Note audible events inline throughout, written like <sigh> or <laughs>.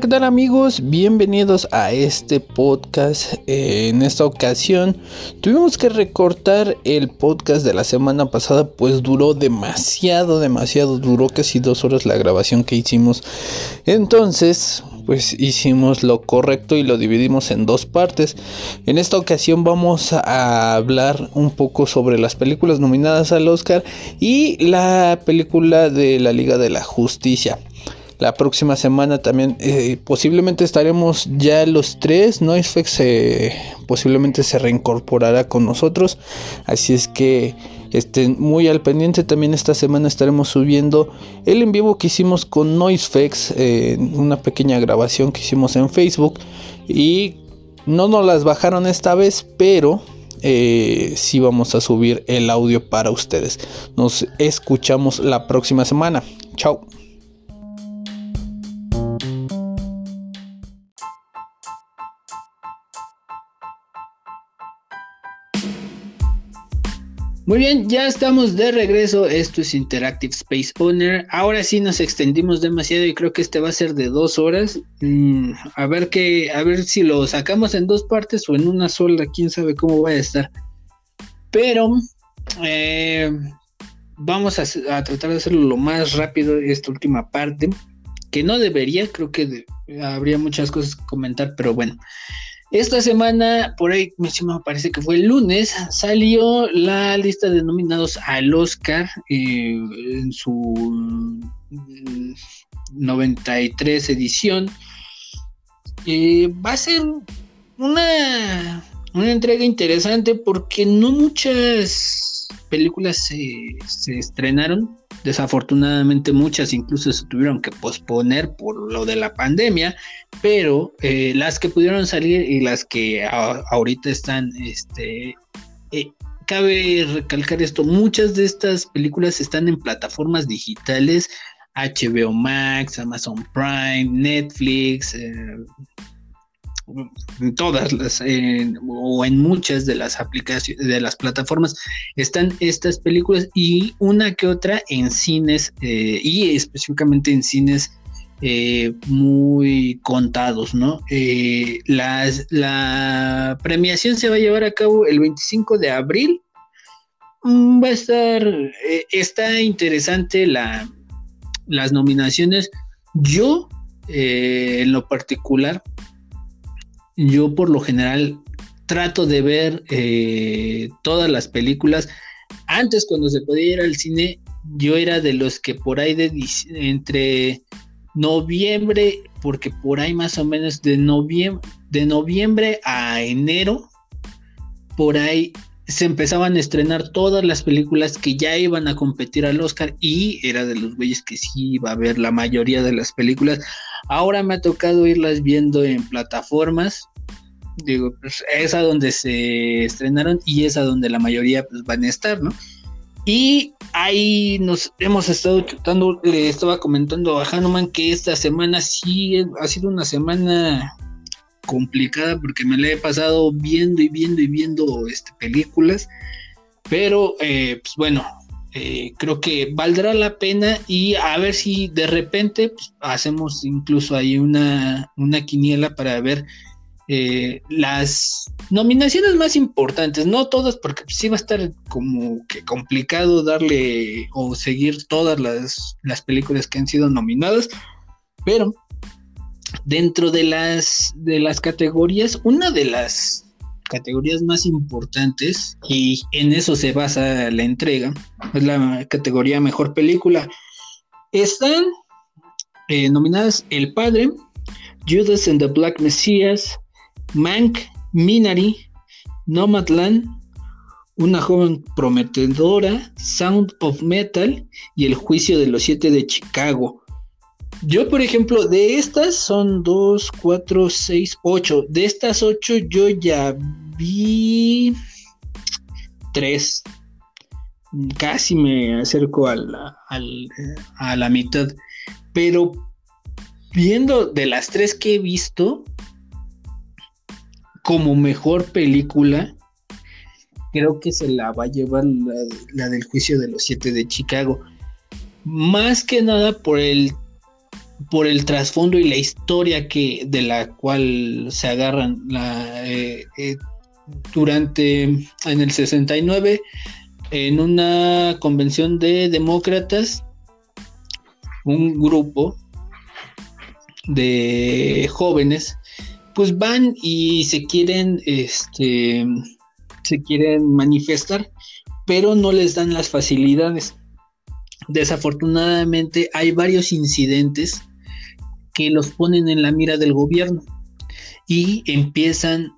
¿qué tal amigos? Bienvenidos a este podcast. Eh, en esta ocasión tuvimos que recortar el podcast de la semana pasada, pues duró demasiado, demasiado, duró casi dos horas la grabación que hicimos. Entonces, pues hicimos lo correcto y lo dividimos en dos partes. En esta ocasión vamos a hablar un poco sobre las películas nominadas al Oscar y la película de la Liga de la Justicia. La próxima semana también eh, posiblemente estaremos ya los tres. Noisefex posiblemente se reincorporará con nosotros. Así es que estén muy al pendiente. También esta semana estaremos subiendo el en vivo que hicimos con Noisefex. Una pequeña grabación que hicimos en Facebook. Y no nos las bajaron esta vez, pero eh, sí vamos a subir el audio para ustedes. Nos escuchamos la próxima semana. Chao. Muy bien, ya estamos de regreso. Esto es Interactive Space Owner. Ahora sí nos extendimos demasiado y creo que este va a ser de dos horas. Mm, a ver qué, a ver si lo sacamos en dos partes o en una sola. Quién sabe cómo va a estar. Pero eh, vamos a, tratar de hacerlo lo más rápido esta última parte. Que no debería, creo que habría muchas cosas que comentar, pero bueno. Esta semana, por ahí me parece que fue el lunes, salió la lista de nominados al Oscar eh, en su 93 mm, edición. Eh, va a ser una, una entrega interesante porque no muchas películas se estrenaron Desafortunadamente muchas incluso se tuvieron que posponer por lo de la pandemia, pero eh, las que pudieron salir y las que ahorita están, este, eh, cabe recalcar esto, muchas de estas películas están en plataformas digitales, HBO Max, Amazon Prime, Netflix, eh, todas las o en muchas de las aplicaciones de las plataformas están estas películas y una que otra en cines eh, y específicamente en cines eh, muy contados, ¿no? Eh, la premiación se va a llevar a cabo el 25 de abril. Mm, va a estar, está interesante la, las nominaciones. Yo, en lo particular, yo por lo general trato de ver eh, todas las películas. Antes cuando se podía ir al cine, yo era de los que por ahí de entre noviembre, porque por ahí más o menos de noviembre, de noviembre a enero, por ahí se empezaban a estrenar todas las películas que ya iban a competir al Oscar y era de los güeyes que sí iba a ver la mayoría de las películas. Ahora me ha tocado irlas viendo en plataformas. Digo, pues es a donde se estrenaron y es a donde la mayoría pues, van a estar, ¿no? Y ahí nos hemos estado chutando, le estaba comentando a Hanuman que esta semana sí ha sido una semana complicada porque me la he pasado viendo y viendo y viendo este, películas, pero eh, pues bueno, eh, creo que valdrá la pena y a ver si de repente pues, hacemos incluso ahí una, una quiniela para ver eh, las nominaciones más importantes, no todas, porque sí va a estar como que complicado darle o seguir todas las, las películas que han sido nominadas, pero dentro de las, de las categorías, una de las categorías más importantes, y en eso se basa la entrega, es la categoría Mejor Película, están eh, nominadas El Padre, Judas and the Black Messiah, Mank, Minari, Nomadland, Una joven prometedora, Sound of Metal y El juicio de los siete de Chicago. Yo, por ejemplo, de estas son dos, cuatro, seis, ocho. De estas ocho yo ya vi tres. Casi me acerco a la, a la mitad. Pero viendo de las tres que he visto, como mejor película, creo que se la va a llevar la, del juicio de los siete de Chicago. Más que nada por el por el trasfondo y la historia que de la cual se agarran eh, eh, durante en el 69 en una convención de demócratas un grupo de jóvenes pues van y se quieren este se quieren manifestar pero no les dan las facilidades. Desafortunadamente hay varios incidentes que los ponen en la mira del gobierno y empiezan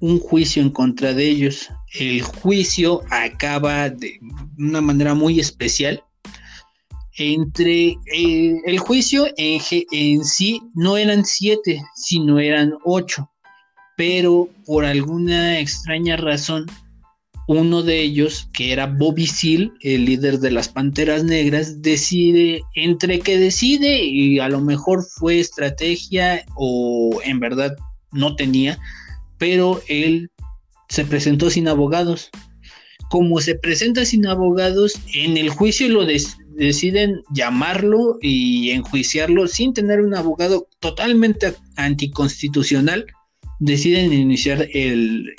un juicio en contra de ellos. El juicio acaba de una manera muy especial. Entre eh, el juicio en, en sí no eran siete, sino eran ocho, pero por alguna extraña razón uno de ellos, que era Bobby Seale, el líder de las Panteras Negras, decide, entre que decide, y a lo mejor fue estrategia o en verdad no tenía, pero él se presentó sin abogados. Como se presenta sin abogados, en el juicio lo deciden llamarlo y enjuiciarlo sin tener un abogado totalmente anticonstitucional deciden iniciar el,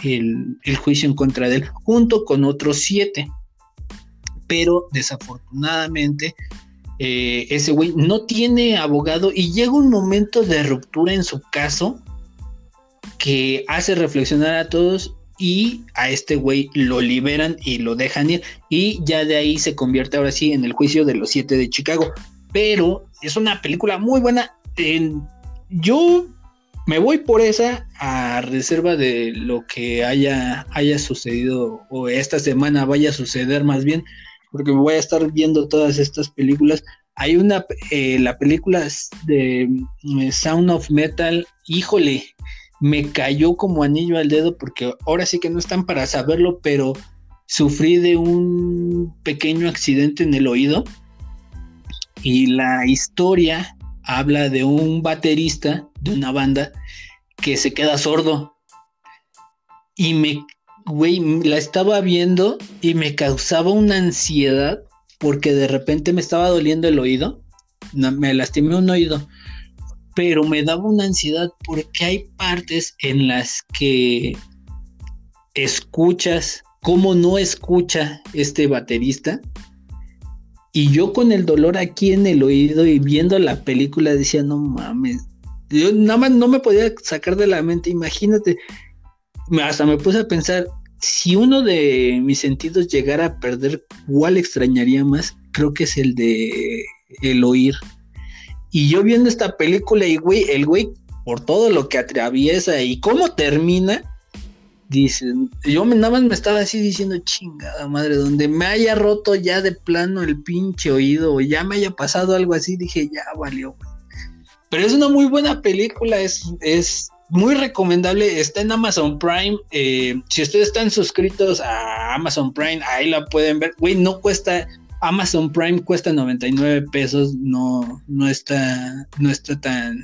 juicio en contra de él junto con otros siete. Pero desafortunadamente eh, ese güey no tiene abogado y llega un momento de ruptura en su caso que hace reflexionar a todos y a este güey lo liberan y lo dejan ir y ya de ahí se convierte ahora sí en el juicio de los siete de Chicago. Pero es una película muy buena. En, yo me voy por esa a reserva de lo que haya, haya sucedido o esta semana vaya a suceder más bien, porque voy a estar viendo todas estas películas. Hay una, eh, la película de eh, Sound of Metal, híjole, me cayó como anillo al dedo porque ahora sí que no están para saberlo, pero sufrí de un pequeño accidente en el oído y la historia habla de un baterista de una banda que se queda sordo. Y me, güey, la estaba viendo y me causaba una ansiedad porque de repente me estaba doliendo el oído. me lastimé un oído. Pero me daba una ansiedad porque hay partes en las que escuchas cómo no escucha este baterista y yo con el dolor aquí en el oído y viendo la película decía, no mames, yo nada más no me podía sacar de la mente, imagínate, hasta me puse a pensar, si uno de mis sentidos llegara a perder, ¿cuál extrañaría más? Creo que es el de el oír. Y yo viendo esta película y güey, el güey, por todo lo que atraviesa y cómo termina, Dicen, yo nada más me estaba así diciendo, chingada madre, donde me haya roto ya de plano el pinche oído o ya me haya pasado algo así, dije, ya valió. Pero es una muy buena película, es, es muy recomendable, está en Amazon Prime. Eh, si ustedes están suscritos a Amazon Prime, ahí la pueden ver. Güey, no cuesta, Amazon Prime cuesta 99 pesos, no, no está, no está tan,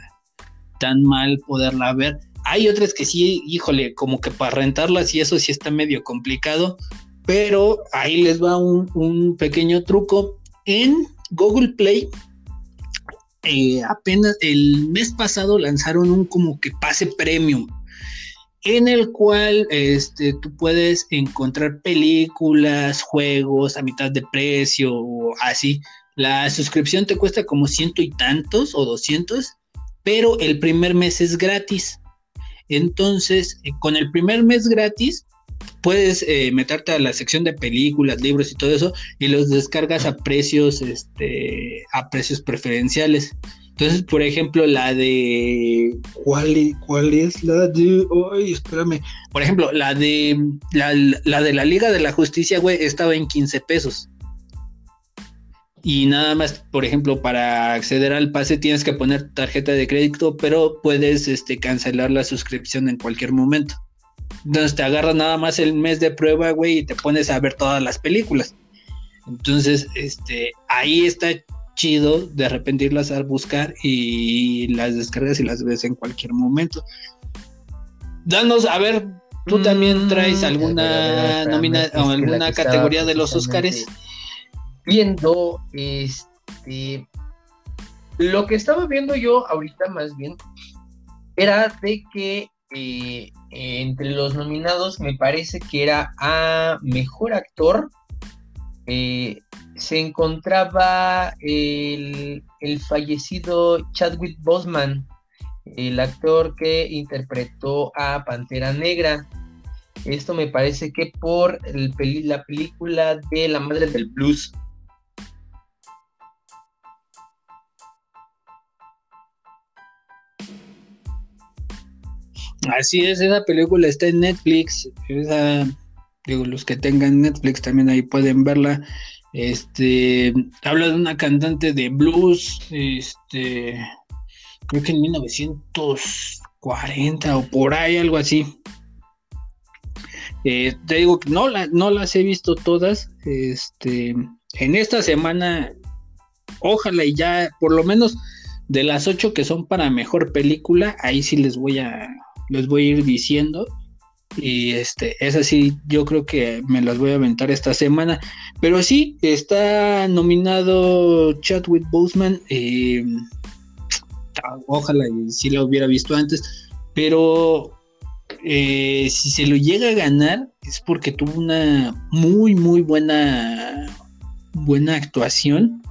tan mal poderla ver. Hay otras que sí, híjole, como que para rentarlas y eso sí está medio complicado, pero ahí les va un, pequeño truco. En Google Play, eh, apenas el mes pasado lanzaron un como que pase premium en el cual este, tú puedes encontrar películas, juegos a mitad de precio o así. La suscripción te cuesta como ciento y tantos o doscientos, pero el primer mes es gratis. Entonces, eh, con el primer mes gratis, puedes eh, meterte a la sección de películas, libros y todo eso, y los descargas a precios, este, a precios preferenciales. Entonces, por ejemplo, la de. ¿Cuál, cuál es la de.? Ay, espérame. Por ejemplo, la de. La, la de la Liga de la Justicia, güey, estaba en 15 pesos y nada más, por ejemplo, para acceder al pase tienes que poner tarjeta de crédito, pero puedes este, cancelar la suscripción en cualquier momento. Entonces te agarra nada más el mes de prueba, güey, y te pones a ver todas las películas. Entonces, este, ahí está chido de repente irlas a buscar y las descargas y las ves en cualquier momento. Danos, a ver, tú también traes mm, alguna nómina o alguna categoría de los Óscares viendo este Lo que estaba viendo yo ahorita más bien era de que eh, entre los nominados me parece que era a mejor actor. Eh, se encontraba el, el, fallecido Chadwick Boseman, el actor que interpretó a Pantera Negra. Esto me parece que por el la película de La Madre del Blues. Así es, esa película está en Netflix. digo, los que tengan Netflix también ahí pueden verla. Este habla de una cantante de blues, este creo que en 1940 o por ahí, algo así. Eh, te digo que no, no las he visto todas. Este, en esta semana, ojalá y ya, por lo menos de las ocho que son para mejor película, ahí sí les voy a, les voy a ir diciendo. Y este, es así, yo creo que me las voy a aventar esta semana. Pero sí, está nominado Chadwick Boseman. Eh, <tsk> ojalá si lo hubiera visto antes, pero eh, si se lo llega a ganar es porque tuvo una muy, muy buena, buena actuación.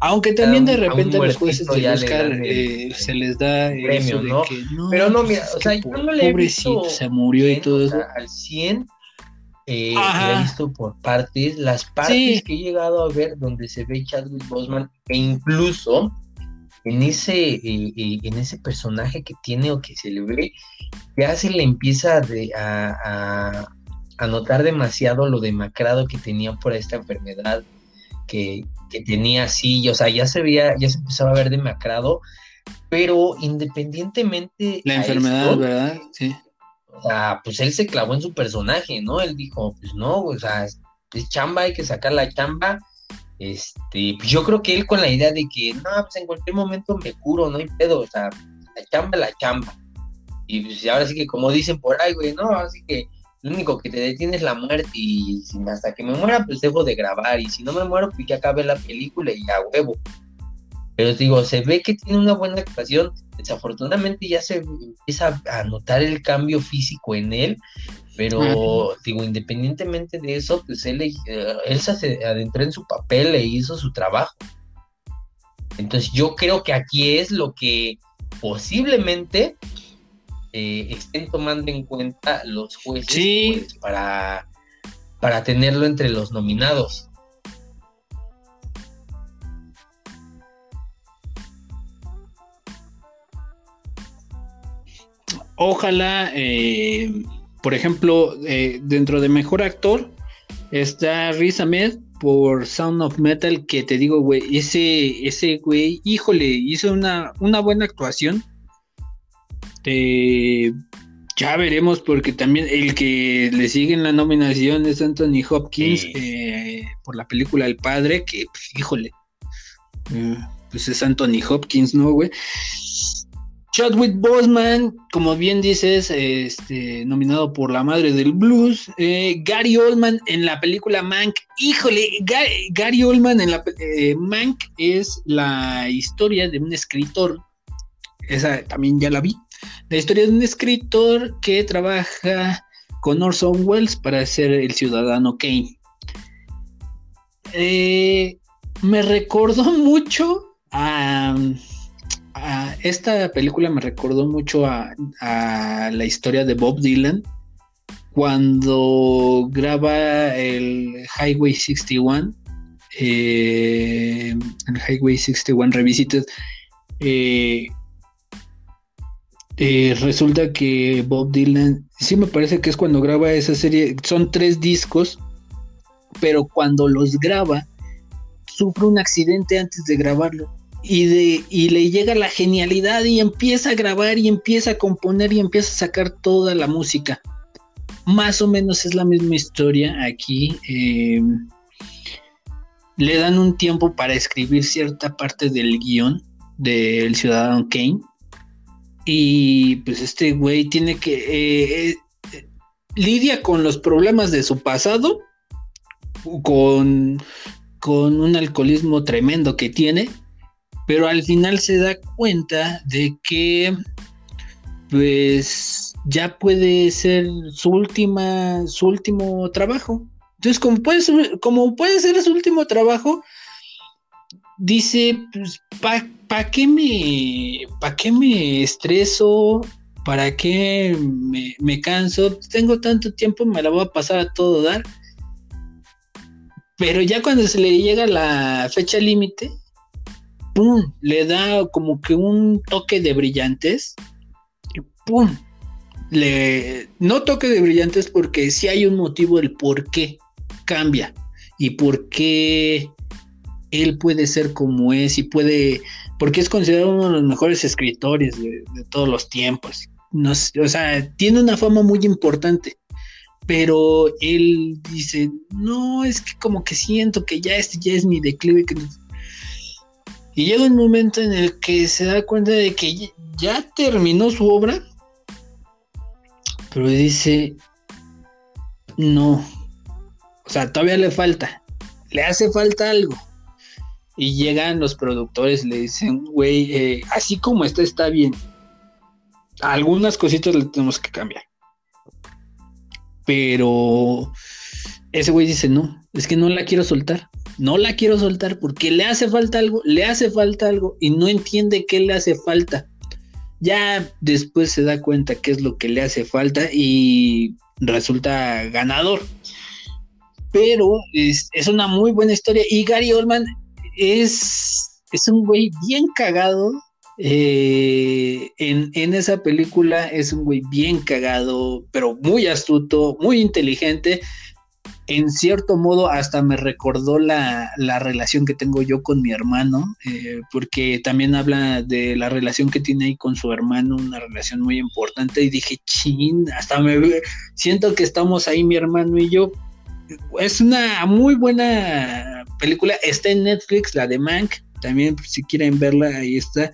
Aunque también de repente a los jueces de Oscar eh, se les da premio, ¿no? Pero no, mira, o sea, yo no le he visto se murió y todo eso. al 100 eh, he visto por partes, las partes que he llegado a ver donde se ve Chadwick Boseman e incluso en ese, eh, eh, en ese personaje que tiene o que se le ve, ya se le empieza a, a, notar demasiado lo demacrado que tenía por esta enfermedad que, tenía así, o sea, ya se veía, ya se empezaba a ver demacrado, pero independientemente... La enfermedad, ¿verdad? Sí. O sea, pues él se clavó en su personaje, ¿no? Él dijo, pues no, o sea, es chamba, hay que sacar la chamba este, pues yo creo que él con la idea de que, no, pues en cualquier momento me curo, no hay pedo, o sea, la chamba, la chamba. Y pues ahora sí que como dicen por ahí, güey, no, así que lo único que te detiene es la muerte y hasta que me muera, pues dejo de grabar y si no me muero, pues ya acabe la película y ya huevo. Pero digo, se ve que tiene una buena actuación, desafortunadamente ya se empieza a notar el cambio físico en él, pero, digo, independientemente de eso, pues él, eh, él se adentró en su papel e hizo su trabajo. Entonces yo creo que aquí es lo que posiblemente eh, estén tomando en cuenta los jueces pues, para, para tenerlo entre los nominados. Ojalá eh, por ejemplo, eh, dentro de mejor actor está Riz Ahmed por Sound of Metal, que te digo, güey, ese, ese güey, híjole, hizo una, una buena actuación. Ya veremos, porque también el que le sigue en la nominación es Anthony Hopkins eh, por la película El Padre, que, pues, híjole, eh, pues es Anthony Hopkins, ¿no, güey? Chadwick Boseman, como bien dices, este, nominado por La Madre del Blues. Eh, Gary Oldman en la película Mank. Híjole, Gary, Oldman en la eh, Mank es la historia de un escritor. Esa también ya la vi. La historia de un escritor que trabaja con Orson Welles para ser el ciudadano Kane. Eh, me recordó mucho a esta película me recordó mucho a, la historia de Bob Dylan cuando graba el Highway 61, eh, el Highway 61 Revisited. Eh, eh, resulta que Bob Dylan, sí me parece que es cuando graba esa serie, son tres discos, pero cuando los graba, sufre un accidente antes de grabarlo y, de, y le llega la genialidad y empieza a grabar y empieza a componer y empieza a sacar toda la música. Más o menos es la misma historia aquí. Em, le dan un tiempo para escribir cierta parte del guion del Ciudadano Kane. Y pues este güey tiene que... Eh, eh, lidia con los problemas de su pasado, con, con un alcoholismo tremendo que tiene pero al final se da cuenta de que pues ya puede ser su última su último trabajo. Entonces, como puede como puede ser su último trabajo, dice, pues, ¿para qué me para qué me estreso? ¿Para qué me, me canso? Tengo tanto tiempo, me la voy a pasar a todo dar. Pero ya cuando se le llega la fecha límite, ¡pum! Le da como que un toque de brillantes. ¡pum! Le, no toque de brillantes porque sí hay un motivo el por qué cambia y por qué él puede ser como es y puede, porque es considerado uno de los mejores escritores de, todos los tiempos. O sea, tiene una fama muy importante pero él dice, no, es que como que siento que ya este ya es mi declive. Y llega un momento en el que se da cuenta de que ya terminó su obra, pero dice, no, o sea, todavía le falta, le hace falta algo. Y llegan los productores le dicen, güey, eh, así como está, está bien. Algunas cositas le tenemos que cambiar. Pero ese güey dice, no, es que no la quiero soltar. No la quiero soltar porque le hace falta algo, le hace falta algo y no entiende qué le hace falta. Ya después se da cuenta qué es lo que le hace falta y resulta ganador. Pero es, una muy buena historia y Gary Oldman es, es un güey bien cagado eh, en, esa película es un güey bien cagado, pero muy astuto, muy inteligente. En cierto modo, hasta me recordó la, relación que tengo yo con mi hermano, eh, porque también habla de la relación que tiene ahí con su hermano, una relación muy importante. Y dije, chin, hasta me siento que estamos ahí, mi hermano y yo. Es una muy buena película, está en Netflix, la de Mank, también si quieren verla, ahí está.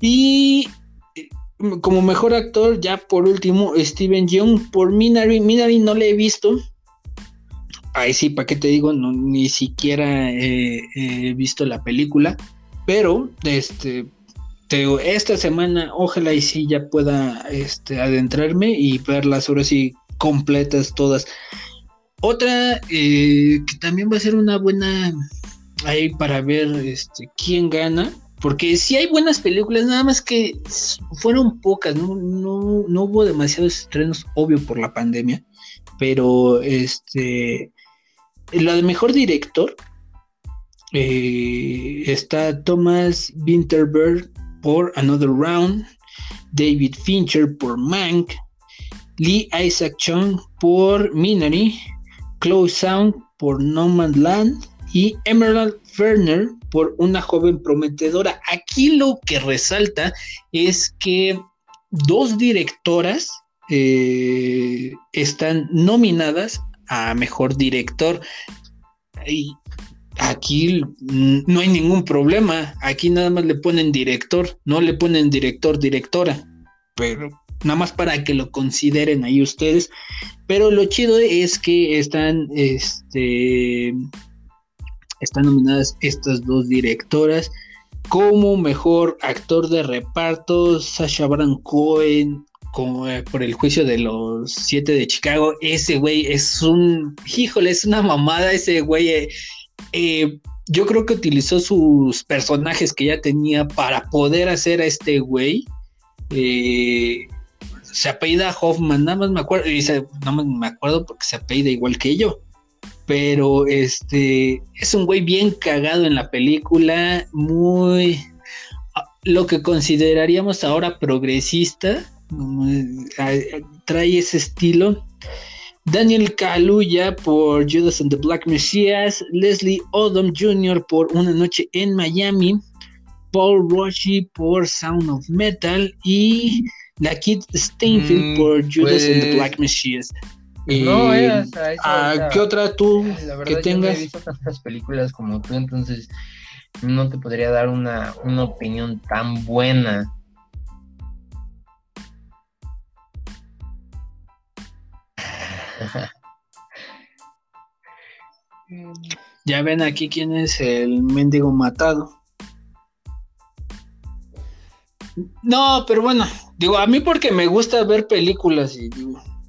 Y eh, como mejor actor, ya por último, Steven Young por Minari. Minari no le he visto. Ahí sí, ¿para qué te digo? No, ni siquiera he visto la película. Pero, este, esta semana, ojalá y sí ya pueda este, adentrarme y verlas ahora sí completas todas. Otra eh, que también va a ser una buena ahí para ver este, quién gana. Porque sí hay buenas películas, nada más que fueron pocas, no, no, hubo demasiados estrenos, obvio por la pandemia. Pero este la de mejor director eh, está Thomas Winterberg por Another Round, David Fincher por Mank, Lee Isaac Chung por Minari, Chloe Sound por No Man's Land y Emerald Werner por una joven prometedora. Aquí lo que resalta es que dos directoras eh, están nominadas a mejor director. Aquí no hay ningún problema. Aquí nada más le ponen director, no le ponen director, directora. Pero nada más para que lo consideren ahí ustedes. Pero lo chido es que están este están nominadas estas dos directoras. Como mejor actor de reparto, Sasha Baron Cohen como, eh, por el juicio de los siete de Chicago. Ese güey es un, híjole, es una mamada ese güey. Eh, eh, yo creo que utilizó sus personajes que ya tenía para poder hacer a este güey. Se apellida Hoffman, nada más me acuerdo, más me acuerdo porque se apellida igual que yo pero este es un güey bien cagado en la película, muy lo que consideraríamos ahora progresista, trae ese estilo. Daniel Kaluuya por Judas and the Black Messiah, Leslie Odom Jr. por Una Noche en Miami, Paul Roshi por Sound of Metal y la Kid Steinfield mm, por Judas and the pues, Black Messiah no, eh, ¿Qué otra tú que tengas? Yo no he visto tantas películas como tú, entonces no te podría dar una, una opinión tan buena. <laughs> ya ven aquí quién es el mendigo matado. No, pero bueno, digo, a mí porque me gusta ver películas y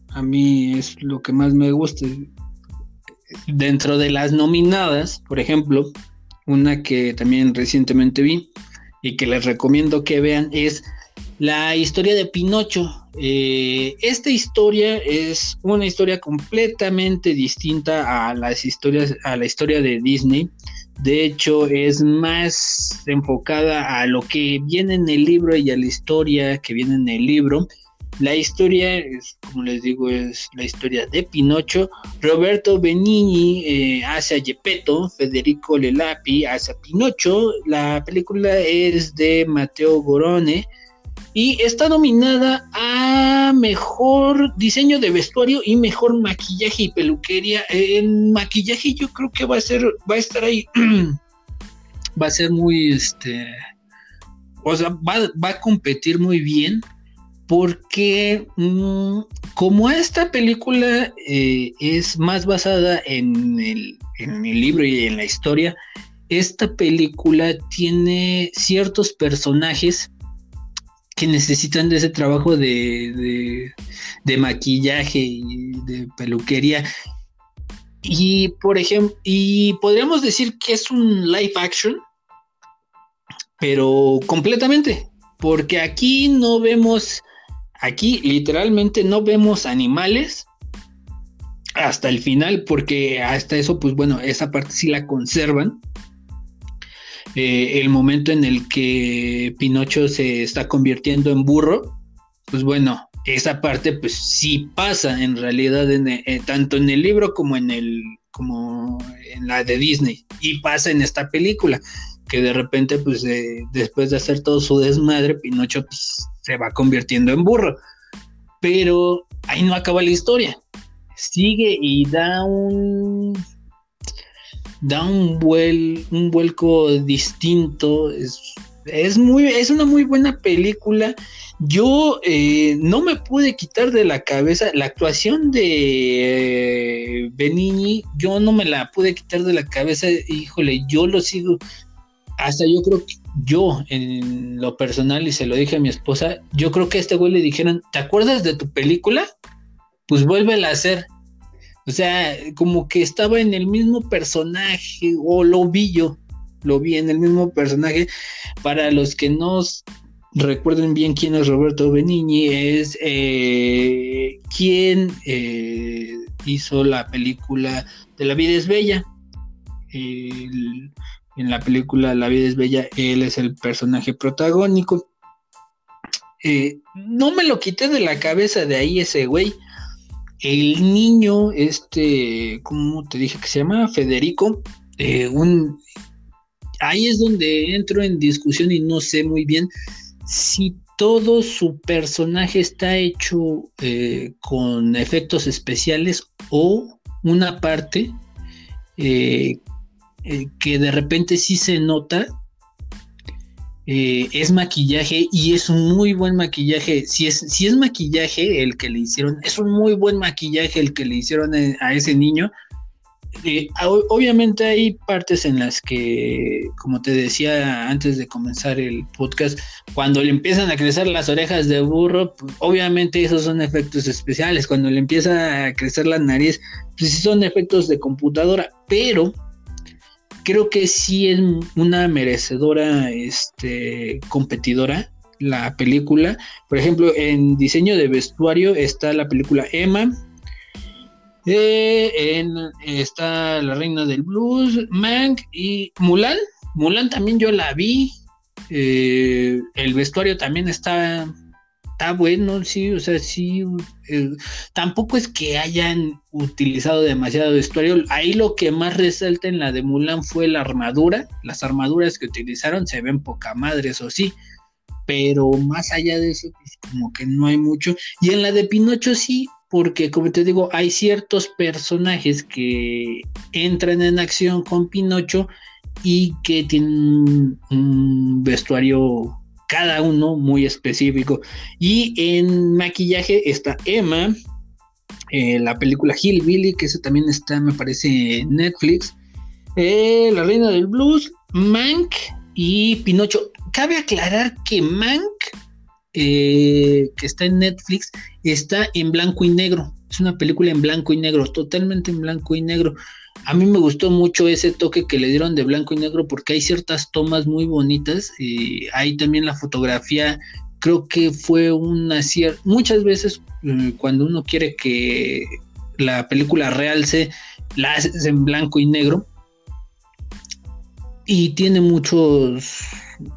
a mí es lo que más me gusta. Dentro de las nominadas, por ejemplo, una que también recientemente vi y que les recomiendo que vean es la historia de Pinocho. Eh, esta historia es una historia completamente distinta a las historias, a la historia de Disney. De hecho, es más enfocada a lo que viene en el libro y a la historia que viene en el libro. La historia, es, como les digo, es la historia de Pinocho. Roberto Benigni eh, hace a Gepetto, Federico Lelapi hace a Pinocho. La película es de Mateo Gorone y está nominada a mejor diseño de vestuario y mejor maquillaje y peluquería. En maquillaje yo creo que va a ser, va a estar ahí, <clears throat> va a ser muy, este, o sea, va, a competir muy bien porque mm, como esta película eh, es más basada en el, en el libro y en la historia, esta película tiene ciertos personajes que necesitan de ese trabajo de, maquillaje y de peluquería. Y por ejemplo, y podríamos decir que es un live action, pero completamente, porque aquí no vemos, aquí literalmente no vemos animales hasta el final, porque hasta eso, pues bueno, esa parte sí la conservan eh, el momento en el que Pinocho se está convirtiendo en burro, pues bueno, esa parte pues sí pasa en realidad eh, tanto en el libro como en el como en la de Disney. Y pasa en esta película que de repente pues después de hacer todo su desmadre Pinocho pues, se va convirtiendo en burro. Pero ahí no acaba la historia. Sigue y da un da un, un vuelco distinto. Es, muy, es una muy buena película. Yo eh, no me pude quitar de la cabeza la actuación de eh, Benigni. Yo no me la pude quitar de la cabeza. Híjole, yo lo sigo. Hasta yo creo que yo, en lo personal, y se lo dije a mi esposa, yo creo que a este güey le dijeron: ¿Te acuerdas de tu película? Pues vuélvela a hacer. O sea, como que estaba en el mismo personaje, o lo vi yo, lo vi en el mismo personaje. Para los que no recuerden bien quién es Roberto Benigni, es eh, quien eh, hizo la película de La vida es bella. en la película La vida es bella, él es el personaje protagónico. Eh, no me lo quité de la cabeza de ahí ese güey. El niño, este, ¿cómo te dije que se llama? Federico, eh, un, ahí es donde entro en discusión y no sé muy bien si todo su personaje está hecho eh, con efectos especiales o una parte eh, que de repente sí se nota eh, es maquillaje y es un muy buen maquillaje. Si es, si es maquillaje el que le hicieron, es un muy buen maquillaje el que le hicieron a, ese niño. Eh, obviamente hay partes en las que, como te decía antes de comenzar el podcast, cuando le empiezan a crecer las orejas de burro, obviamente esos son efectos especiales. Cuando le empieza a crecer la nariz, pues son efectos de computadora, pero creo que sí es una merecedora este, competidora la película. Por ejemplo, en diseño de vestuario está la película Emma. Eh, está La Reina del Blues, Mank y Mulan. Mulan también yo la vi. Eh, el vestuario también está está bueno, sí, o sea, sí, eh, tampoco es que hayan utilizado demasiado vestuario. Ahí lo que más resalta en la de Mulan fue la armadura. Las armaduras que utilizaron se ven poca madre, eso sí. Pero más allá de eso, pues como que no hay mucho. Y en la de Pinocho sí, porque como te digo, hay ciertos personajes que entran en acción con Pinocho y que tienen un vestuario cada uno muy específico. Y en maquillaje está Emma, eh, la película Hillbilly, que eso también está, me parece, en Netflix. Eh, la Reina del Blues, Mank y Pinocho. Cabe aclarar que Mank eh, que está en Netflix está en blanco y negro. Es una película en blanco y negro, totalmente en blanco y negro. A mí me gustó mucho ese toque que le dieron de blanco y negro porque hay ciertas tomas muy bonitas. y hay también la fotografía, creo que fue una cierta... Muchas veces mm, cuando uno quiere que la película realce, la haces en blanco y negro. Y tiene muchos,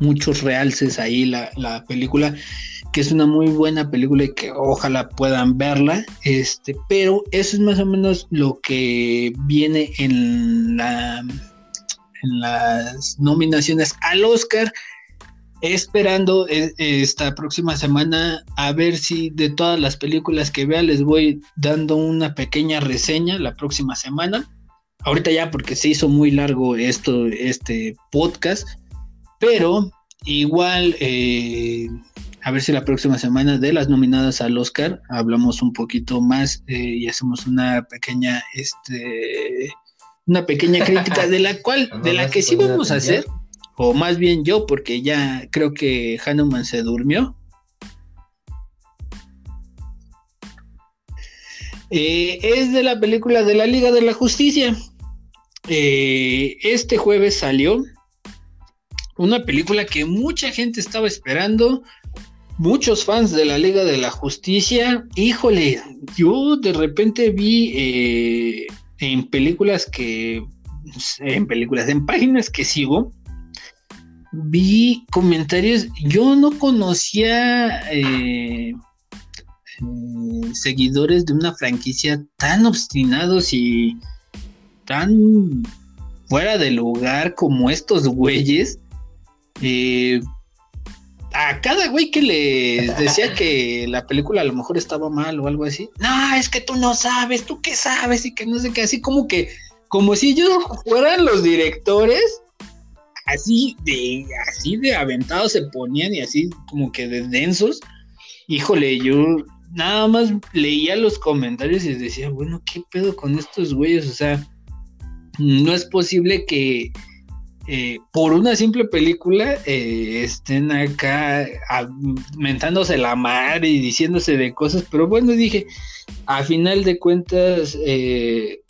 muchos realces ahí la, la película que es una muy buena película y que ojalá puedan verla, este, pero eso es más o menos lo que viene en la en las nominaciones al Oscar, esperando e, esta próxima semana a ver si de todas las películas que vea les voy dando una pequeña reseña la próxima semana. Ahorita ya porque se hizo muy largo esto, este podcast, pero igual eh, a ver si la próxima semana de las nominadas al Oscar hablamos un poquito más eh, y hacemos una pequeña, este, una pequeña crítica de la cual, <laughs> de la que sí vamos a hacer, o más bien yo, porque ya creo que Hanuman se durmió. Eh, es de la película de la Liga de la Justicia. Eh, este jueves salió una película que mucha gente estaba esperando, muchos fans de la Liga de la Justicia, híjole, yo de repente vi eh, en películas que, en películas, en páginas que sigo, vi comentarios, yo no conocía eh, seguidores de una franquicia tan obstinados y tan fuera de lugar como estos güeyes. Eh, a cada güey que le decía que la película a lo mejor estaba mal o algo así, no, es que tú no sabes, tú qué sabes y que no sé qué, así como que, como si ellos fueran los directores, así de, así de aventados se ponían y así como que de densos. Híjole, yo nada más leía los comentarios y decía, bueno, ¿qué pedo con estos güeyes? O sea, no es posible que eh, por una simple película eh, estén acá mentándose la mar y diciéndose de cosas, pero bueno, dije, a final de cuentas, eh,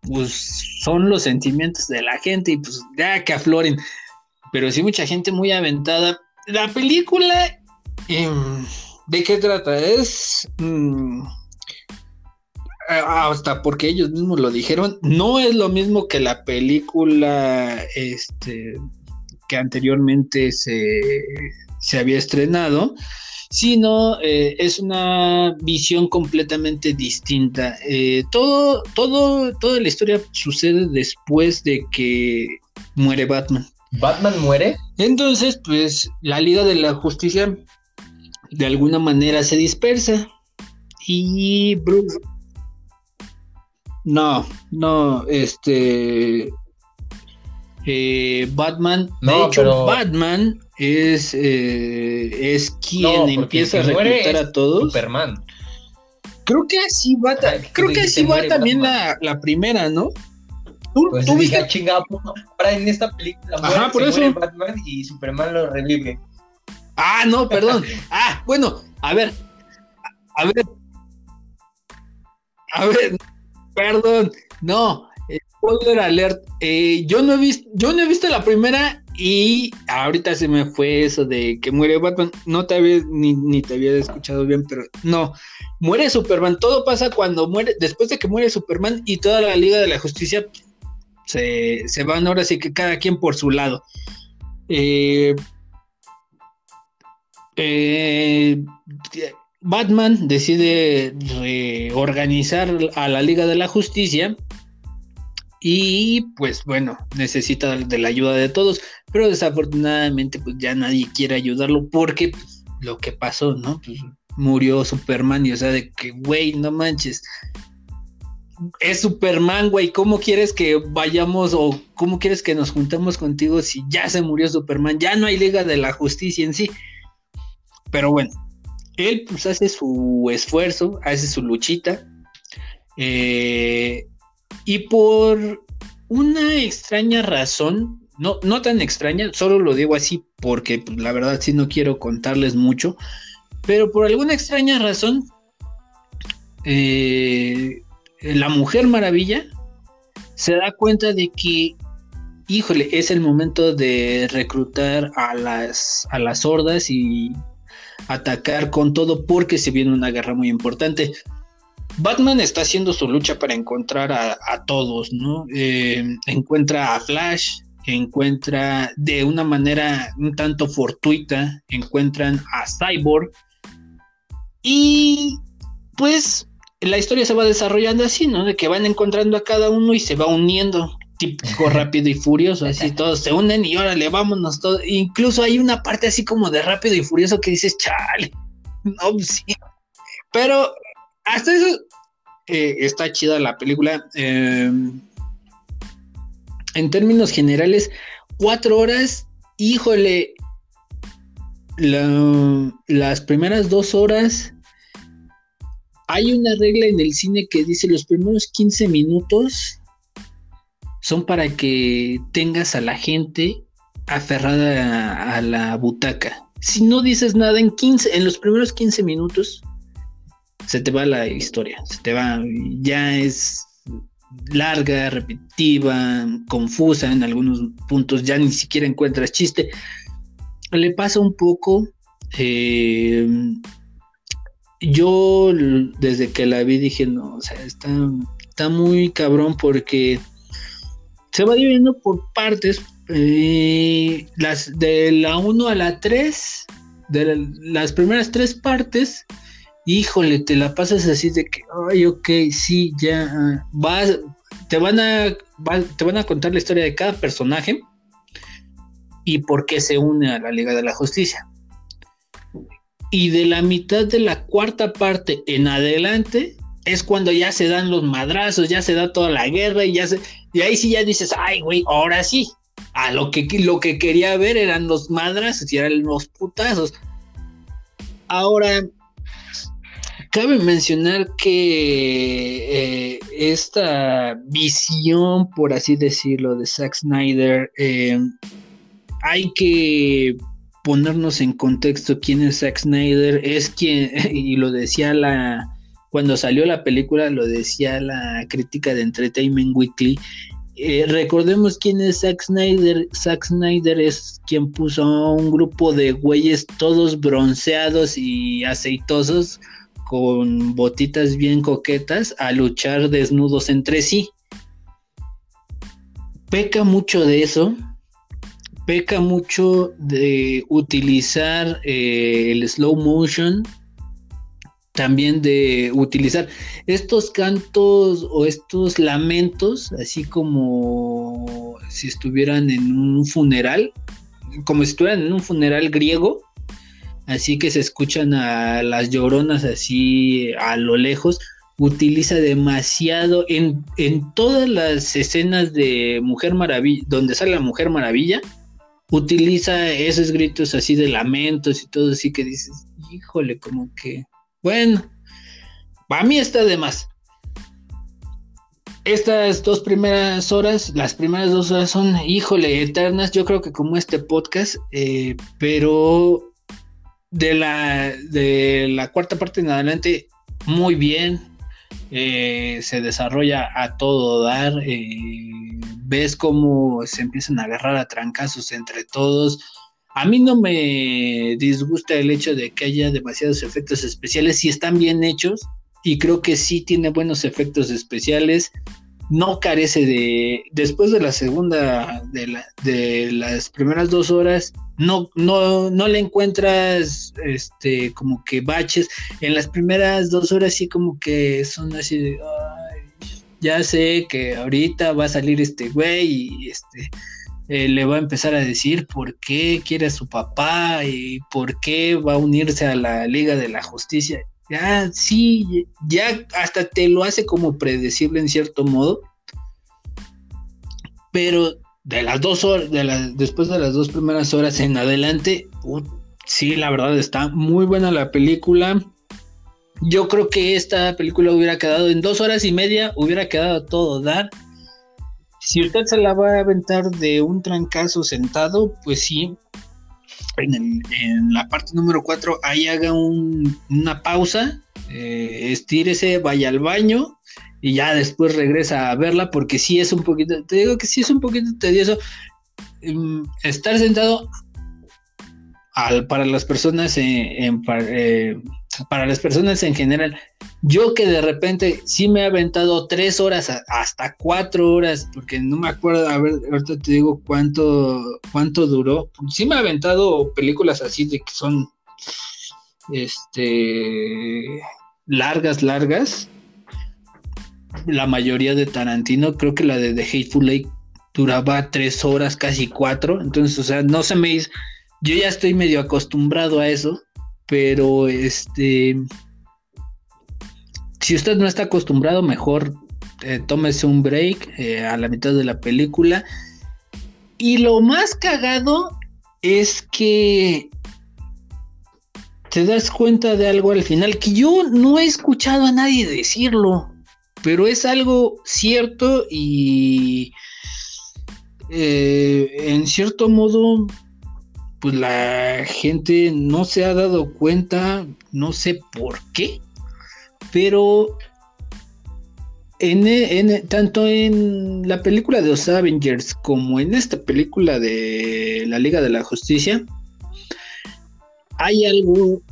pues son los sentimientos de la gente y pues ya que afloren, pero sí mucha gente muy aventada. La película, em, ¿de qué trata? Es... Mm, hasta porque ellos mismos lo dijeron, no es lo mismo que la película este, que anteriormente se, había estrenado, sino eh, es una visión completamente distinta. Eh, todo, todo, toda la historia sucede después de que muere Batman. ¿Batman muere? Entonces, pues la Liga de la Justicia de alguna manera se dispersa y Bruce, no, no, este. Eh, Batman, de hecho, Batman es, eh, es quien empieza a reclutar a todos. Superman. Creo que así va, creo que así va también la, la, primera, ¿no? ¿Tú, pues ¿tú viste? chingado, ahora en esta película Ajá, por eso. Batman y Superman lo revive. Ah, no, perdón. <laughs> ah, bueno, a ver. A ver. A ver, Perdón, no, spoiler alert. Eh, yo no he visto, yo no he visto la primera y ahorita se me fue eso de que muere Batman. No te había ni, te había escuchado bien, pero no. Muere Superman. Todo pasa cuando muere, después de que muere Superman y toda la Liga de la Justicia se, se van ahora sí que cada quien por su lado. Eh, eh, Batman decide reorganizar a la Liga de la Justicia y pues bueno, necesita de la ayuda de todos, pero desafortunadamente pues ya nadie quiere ayudarlo porque pues, lo que pasó, ¿no? Pues, murió Superman y o sea, de que, güey, no manches. Es Superman, güey, ¿cómo quieres que vayamos o cómo quieres que nos juntemos contigo si ya se murió Superman? Ya no hay Liga de la Justicia en sí. Pero bueno, él pues hace su esfuerzo, hace su luchita. Eh, y por una extraña razón, no, no tan extraña, solo lo digo así porque pues, la verdad sí no quiero contarles mucho, pero por alguna extraña razón, eh, la Mujer Maravilla se da cuenta de que, híjole, es el momento de reclutar a las, a las hordas y atacar con todo porque se viene una guerra muy importante. Batman está haciendo su lucha para encontrar a, todos, ¿no? Eh, encuentra a Flash, encuentra de una manera un tanto fortuita, encuentran a Cyborg y pues la historia se va desarrollando así, ¿no? De que van encontrando a cada uno y se va uniendo, típico rápido y furioso, así <laughs> todos se unen y órale, vámonos todos. Incluso hay una parte así como de rápido y furioso que dices, chale, no, pues sí. Pero hasta eso eh, está chida la película. Em, en términos generales, cuatro horas, híjole, las primeras dos horas hay una regla en el cine que dice los primeros 15 minutos son para que tengas a la gente aferrada a, la butaca. Si no dices nada en 15, en los primeros 15 minutos, se te va la historia, se te va, ya es larga, repetitiva, confusa en algunos puntos, ya ni siquiera encuentras chiste. Le pasa un poco eh, yo desde que la vi dije, no, o sea, está, está muy cabrón porque se va dividiendo por partes. Eh, las de la 1 a la 3, de las primeras tres partes, híjole, te la pasas así de que, ay, ok, sí, ya, ah, te van a, te van a contar la historia de cada personaje y por qué se une a la Liga de la Justicia y de la mitad de la cuarta parte en adelante es cuando ya se dan los madrazos, ya se da toda la guerra y ya se, y ahí sí ya dices, ay, güey, ahora sí. A lo que, lo que quería ver eran los madrazos y eran los putazos. Ahora, cabe mencionar que eh, esta visión, por así decirlo, de Zack Snyder, eh, hay que ponernos en contexto quién es Zack Snyder, es quien, <laughs> y lo decía la, cuando salió la película, lo decía la crítica de Entertainment Weekly, eh, recordemos quién es Zack Snyder. Zack Snyder es quien puso a un grupo de güeyes todos bronceados y aceitosos con botitas bien coquetas a luchar desnudos entre sí. Peca mucho de eso, peca mucho de utilizar eh, el slow motion, también de utilizar estos cantos o estos lamentos, así como si estuvieran en un funeral, como si estuvieran en un funeral griego, así que se escuchan a las lloronas así a lo lejos, utiliza demasiado en, en todas las escenas de Mujer Maravilla, donde sale la Mujer Maravilla, utiliza esos gritos así de lamentos y todo así que dices, híjole, como que, bueno, para mí está de más. Estas dos primeras horas, las primeras dos horas son, híjole, eternas, yo creo que como este podcast, eh, pero de la, de la cuarta parte en adelante, muy bien, eh, se desarrolla a todo dar. Eh, ves cómo se empiezan a agarrar a trancazos entre todos. A mí no me disgusta el hecho de que haya demasiados efectos especiales si están bien hechos y creo que sí tiene buenos efectos especiales. No carece de después de la segunda de, las primeras dos horas no no no le encuentras este como que baches en las primeras dos horas sí como que son así de ya sé que ahorita va a salir este güey y este eh, le va a empezar a decir por qué quiere a su papá y por qué va a unirse a la Liga de la Justicia. Ya, sí, ya hasta te lo hace como predecible en cierto modo. Pero de las dos horas, de después de las dos primeras horas en adelante, sí, la verdad está muy buena la película. Yo creo que esta película hubiera quedado en dos horas y media, hubiera quedado todo dar. Si usted se la va a aventar de un trancazo sentado, pues sí, en, la parte número 4 ahí haga una pausa, eh, estírese, vaya al baño y ya después regresa a verla porque sí es un poquito, te digo que sí es un poquito tedioso em, estar sentado para las personas en, eh, para las personas en general. Yo que de repente sí me he aventado tres horas hasta cuatro horas, porque no me acuerdo, a ver, ahorita te digo cuánto, cuánto duró. Sí me he aventado películas así de que son este largas, largas. La mayoría de Tarantino, creo que la de The Hateful Lake duraba tres horas, casi cuatro. Entonces, o sea, no se me hizo yo ya estoy medio acostumbrado a eso, pero este, si usted no está acostumbrado, mejor eh, tómese un break eh, a la mitad de la película. Y lo más cagado es que te das cuenta de algo al final que yo no he escuchado a nadie decirlo, pero es algo cierto y eh, en cierto modo pues la gente no se ha dado cuenta, no sé por qué, pero en, tanto en la película de los Avengers como en esta película de la Liga de la Justicia, hay algo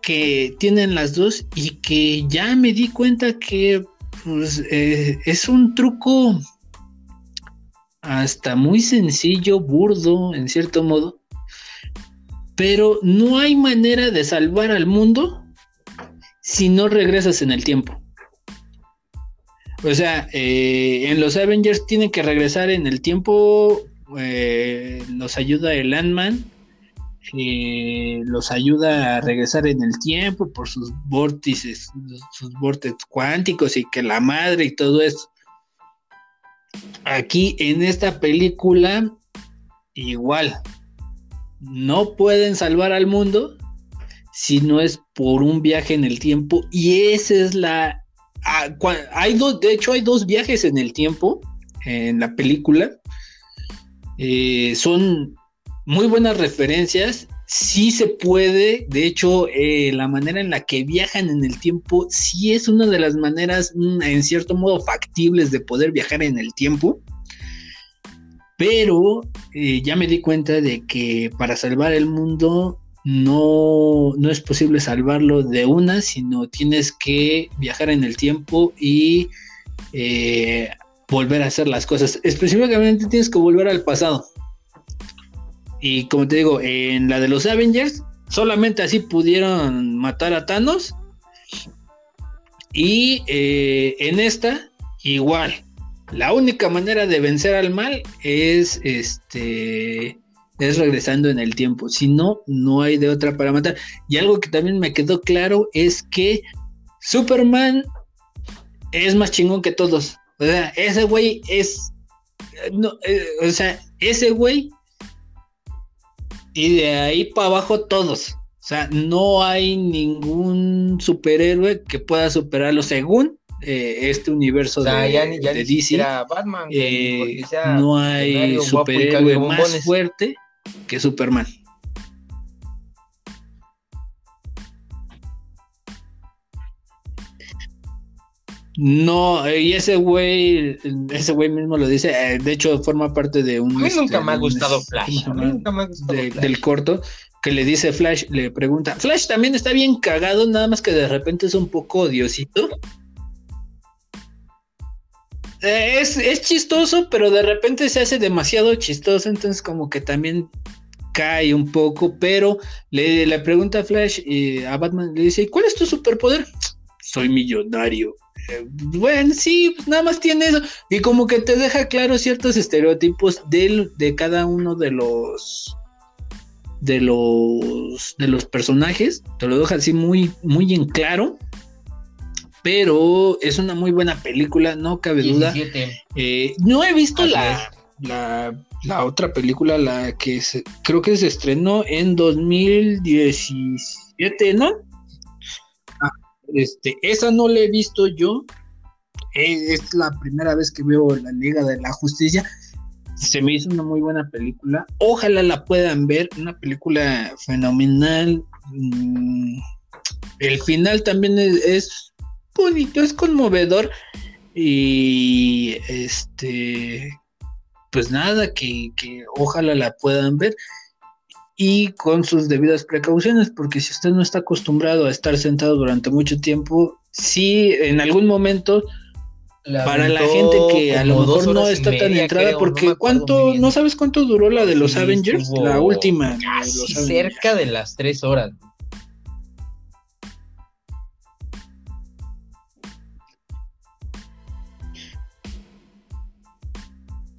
que tienen las dos y que ya me di cuenta que pues, eh, es un truco hasta muy sencillo, burdo, en cierto modo, pero no hay manera de salvar al mundo si no regresas en el tiempo. O sea, eh, en los Avengers tienen que regresar en el tiempo. Eh, los ayuda el Ant-Man. Eh, los ayuda a regresar en el tiempo por sus vórtices, sus vórtices cuánticos y que la madre y todo eso. Aquí en esta película, igual, no pueden salvar al mundo si no es por un viaje en el tiempo. Y esa es la hay dos de hecho hay dos viajes en el tiempo en la película. Eh, son muy buenas referencias. Sí se puede de hecho eh, la manera en la que viajan en el tiempo sí es una de las maneras mm, en cierto modo factibles de poder viajar en el tiempo pero eh, ya me di cuenta de que para salvar el mundo no, no es posible salvarlo de una, sino tienes que viajar en el tiempo y eh, volver a hacer las cosas. Específicamente tienes que volver al pasado. Y como te digo, en la de los Avengers, solamente así pudieron matar a Thanos. Y eh, en esta, igual la única manera de vencer al mal es este es regresando en el tiempo. Si no, no hay de otra para matar. Y algo que también me quedó claro es que Superman es más chingón que todos. O sea, ese güey es. Eh, o sea, ese güey. Y de ahí para abajo todos. O sea, no hay ningún superhéroe que pueda superarlo según eh, este universo de, DC. Batman, eh, no hay superhéroe más fuerte que Superman. No, y ese güey, ese güey mismo lo dice, eh, de hecho forma parte de un... A mí nunca este, me ha gustado Flash, nunca me ha gustado del corto, que le dice Flash, le pregunta, Flash también está bien cagado, nada más que de repente es un poco odiosito. Eh, es, chistoso, pero de repente se hace demasiado chistoso, entonces como que también cae un poco, pero le, le pregunta a Flash y a Batman, le dice, ¿cuál es tu superpoder? Soy millonario. Eh, bueno, sí, pues nada más tiene eso. Y como que te deja claro ciertos estereotipos de, de cada uno de los de los de los personajes. Te lo deja así muy, muy en claro pero es una muy buena película, no cabe duda. Eh, no he visto la, la, otra película, la que creo que se estrenó en 2017, ¿no? Ah, este, esa no la he visto yo. eh, es la primera vez que veo la Liga de la Justicia. Se me hizo una muy buena película. Ojalá la puedan ver. Una película fenomenal. Mm, el final también es, bonito, es conmovedor. Y este, pues nada, que, que ojalá la puedan ver y con sus debidas precauciones, porque si usted no está acostumbrado a estar sentado durante mucho tiempo, sí, en algún momento, para la gente que a lo mejor no está tan entrada, porque cuánto, no sabes cuánto duró la de los Avengers, la última. Casi cerca de las tres horas.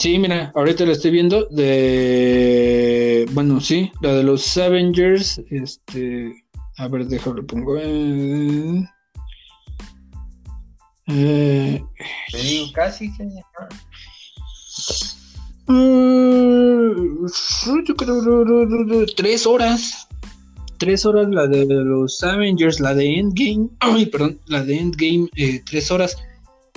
Sí, mira, ahorita la estoy viendo de, bueno, sí, la de los Avengers, este, a ver, déjalo, pongo. Eh, eh, casi que... tres horas. Tres horas la de los Avengers, la de Endgame. Ay, perdón, la de Endgame, eh, tres horas.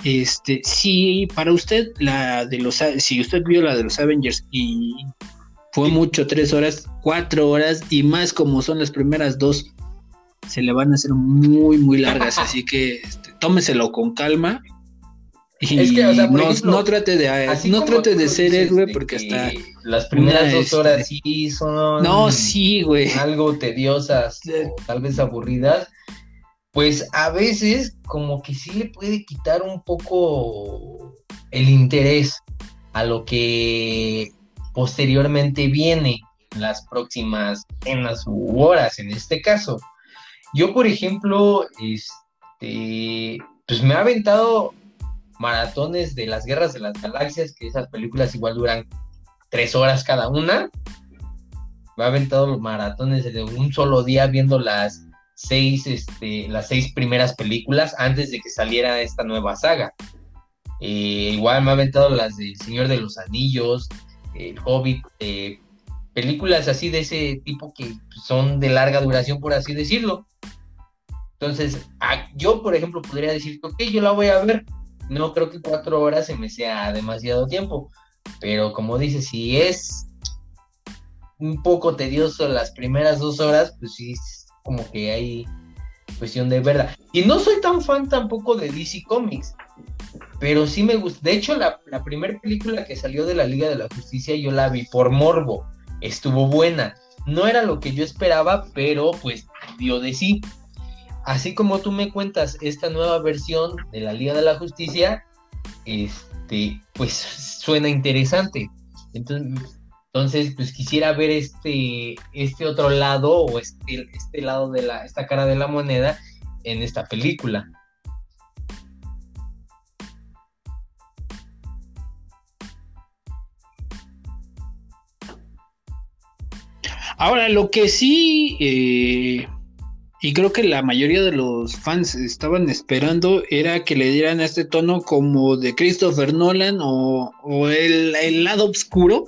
Este, si para usted la de los, si usted vio la de los Avengers y fue mucho, tres horas, cuatro horas y más como son las primeras dos, se le van a hacer muy, muy largas, así que este, tómeselo con calma. Y no, trate de, no trate de ser héroe porque hasta las primeras dos horas este, sí son no, sí, güey. algo tediosas, tal vez aburridas pues a veces como que sí le puede quitar un poco el interés a lo que posteriormente viene en las próximas u horas en este caso. Yo, por ejemplo, este, pues me ha aventado maratones de las guerras de las galaxias, que esas películas igual duran tres horas cada una. Me ha aventado los maratones de un solo día viendo las seis, este, las seis primeras películas antes de que saliera esta nueva saga. Eh, igual me ha aventado las de Señor de los Anillos, El Hobbit, eh, películas así de ese tipo que son de larga duración, por así decirlo. Entonces, yo, por ejemplo, podría decir, ok, yo la voy a ver. No creo que cuatro horas se me sea demasiado tiempo. Pero como dice, si es un poco tedioso las primeras dos horas, pues sí, como que hay cuestión de verdad. Y no soy tan fan tampoco de DC Comics, pero sí me gusta. De hecho, la, primera película que salió de la Liga de la Justicia yo la vi por morbo. Estuvo buena. No era lo que yo esperaba, pero pues dio de sí. Así como tú me cuentas esta nueva versión de la Liga de la Justicia, este, pues suena interesante. Entonces, entonces, pues quisiera ver este, este otro lado o este, este lado de la, esta cara de la moneda en esta película. Ahora, lo que sí, eh, y creo que la mayoría de los fans estaban esperando, era que le dieran este tono como de Christopher Nolan o, el, el, lado oscuro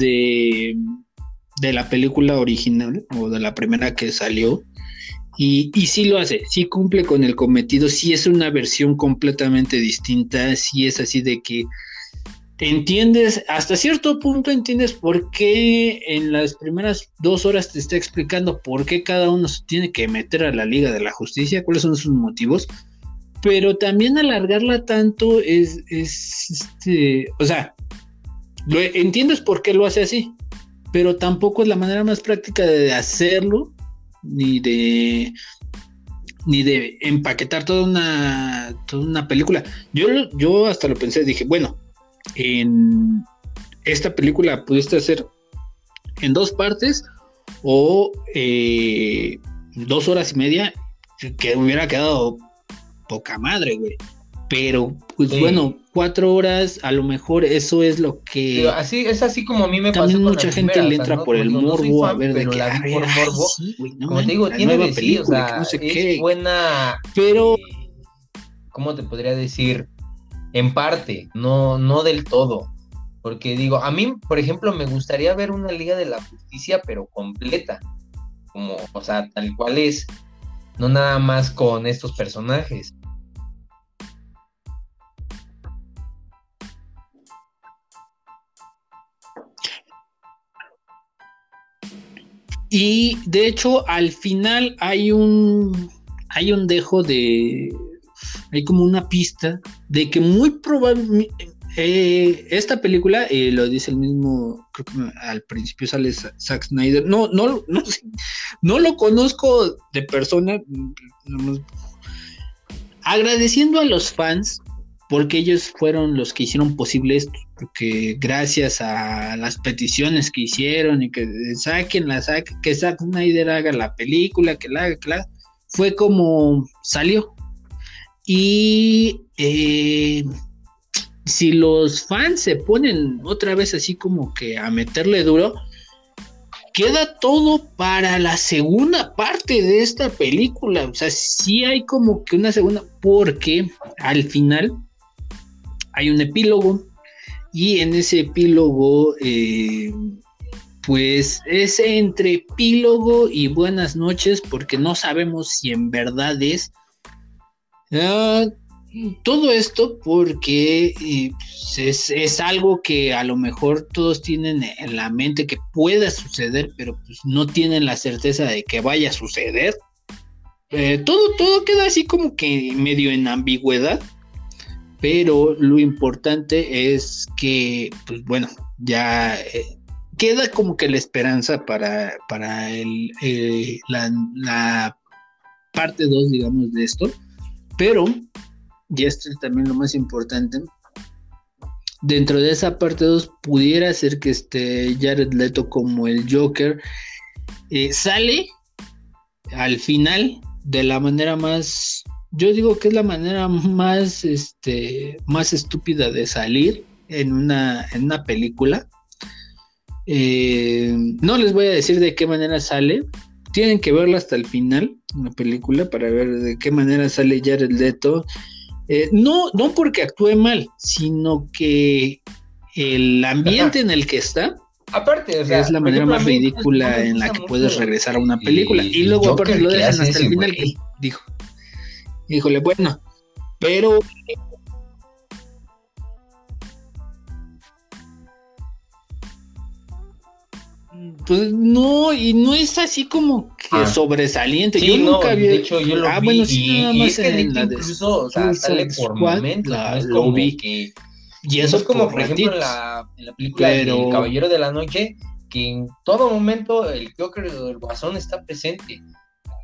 de, de la película original o de la primera que salió. Y, y sí lo hace, sí cumple con el cometido, sí es una versión completamente distinta, sí es así de que entiendes, hasta cierto punto entiendes por qué en las primeras dos horas te está explicando por qué cada uno se tiene que meter a la Liga de la Justicia, cuáles son sus motivos, pero también alargarla tanto es, es este, o sea, lo entiendes por qué lo hace así, pero tampoco es la manera más práctica de hacerlo, ni de ni de empaquetar toda una, toda una película. Yo, yo hasta lo pensé, dije, bueno, en esta película pudiste hacer en dos partes o eh, dos horas y media, que hubiera quedado poca madre, güey. Pero, pues bueno, cuatro horas, a lo mejor eso es lo que. así, es así como a mí me También mucha gente le entra por el morbo a ver de que. La por morbo. como te digo, tiene de película, no sé es qué. buena. Pero. Eh, ¿Cómo te podría decir? En parte, no, no del todo. Porque digo, a mí, por ejemplo, me gustaría ver una Liga de la Justicia, pero completa. Como, o sea, tal cual es. No nada más con estos personajes. Y de hecho, al final hay un, hay un dejo de, hay como una pista de que muy probablemente eh, esta película, eh, lo dice el mismo, al principio sale Zack Snyder, no, no, no, no lo conozco de persona, agradeciendo a los fans porque ellos fueron los que hicieron posible esto, porque gracias a las peticiones que hicieron y que saquen la saquen, que Zack Snyder haga la película, que la haga, que la fue como salió. Y eh, si los fans se ponen otra vez así como que a meterle duro, queda todo para la segunda parte de esta película. O sea, sí hay como que una segunda, porque al final hay un epílogo y en ese epílogo, eh, pues es entre epílogo y buenas noches, porque no sabemos si en verdad es. Ah, todo esto porque eh, pues, es, algo que a lo mejor todos tienen en la mente que pueda suceder, pero pues no tienen la certeza de que vaya a suceder. Eh, todo, todo queda así como que medio en ambigüedad, pero lo importante es que, pues bueno, ya eh, queda como que la esperanza para, para el, la, la parte 2, digamos, de esto, pero y esto es también lo más importante, dentro de esa parte 2 pudiera ser que este Jared Leto como el Joker eh, sale al final de la manera más yo digo que es la manera más este más estúpida de salir en una en una película eh, no les voy a decir de qué manera sale tienen que verla hasta el final una película para ver de qué manera sale Jared Leto eh, no, no porque actúe mal, sino que el ambiente en el que está aparte, es la manera más ridícula en la que puedes regresar a una película. Y, luego aparte lo dejan hasta el final que dijo. Híjole, bueno, pero Pues no, y no es así como que ah. sobresaliente. yo nunca había. De hecho, yo lo ah, vi. Bueno, sí, y, es que incluso, o sea, sale por momentos. no es como vi. que. Y eso es como, por ejemplo, en la, en la película El Caballero de la Noche, que en todo momento el Joker el Guasón está presente.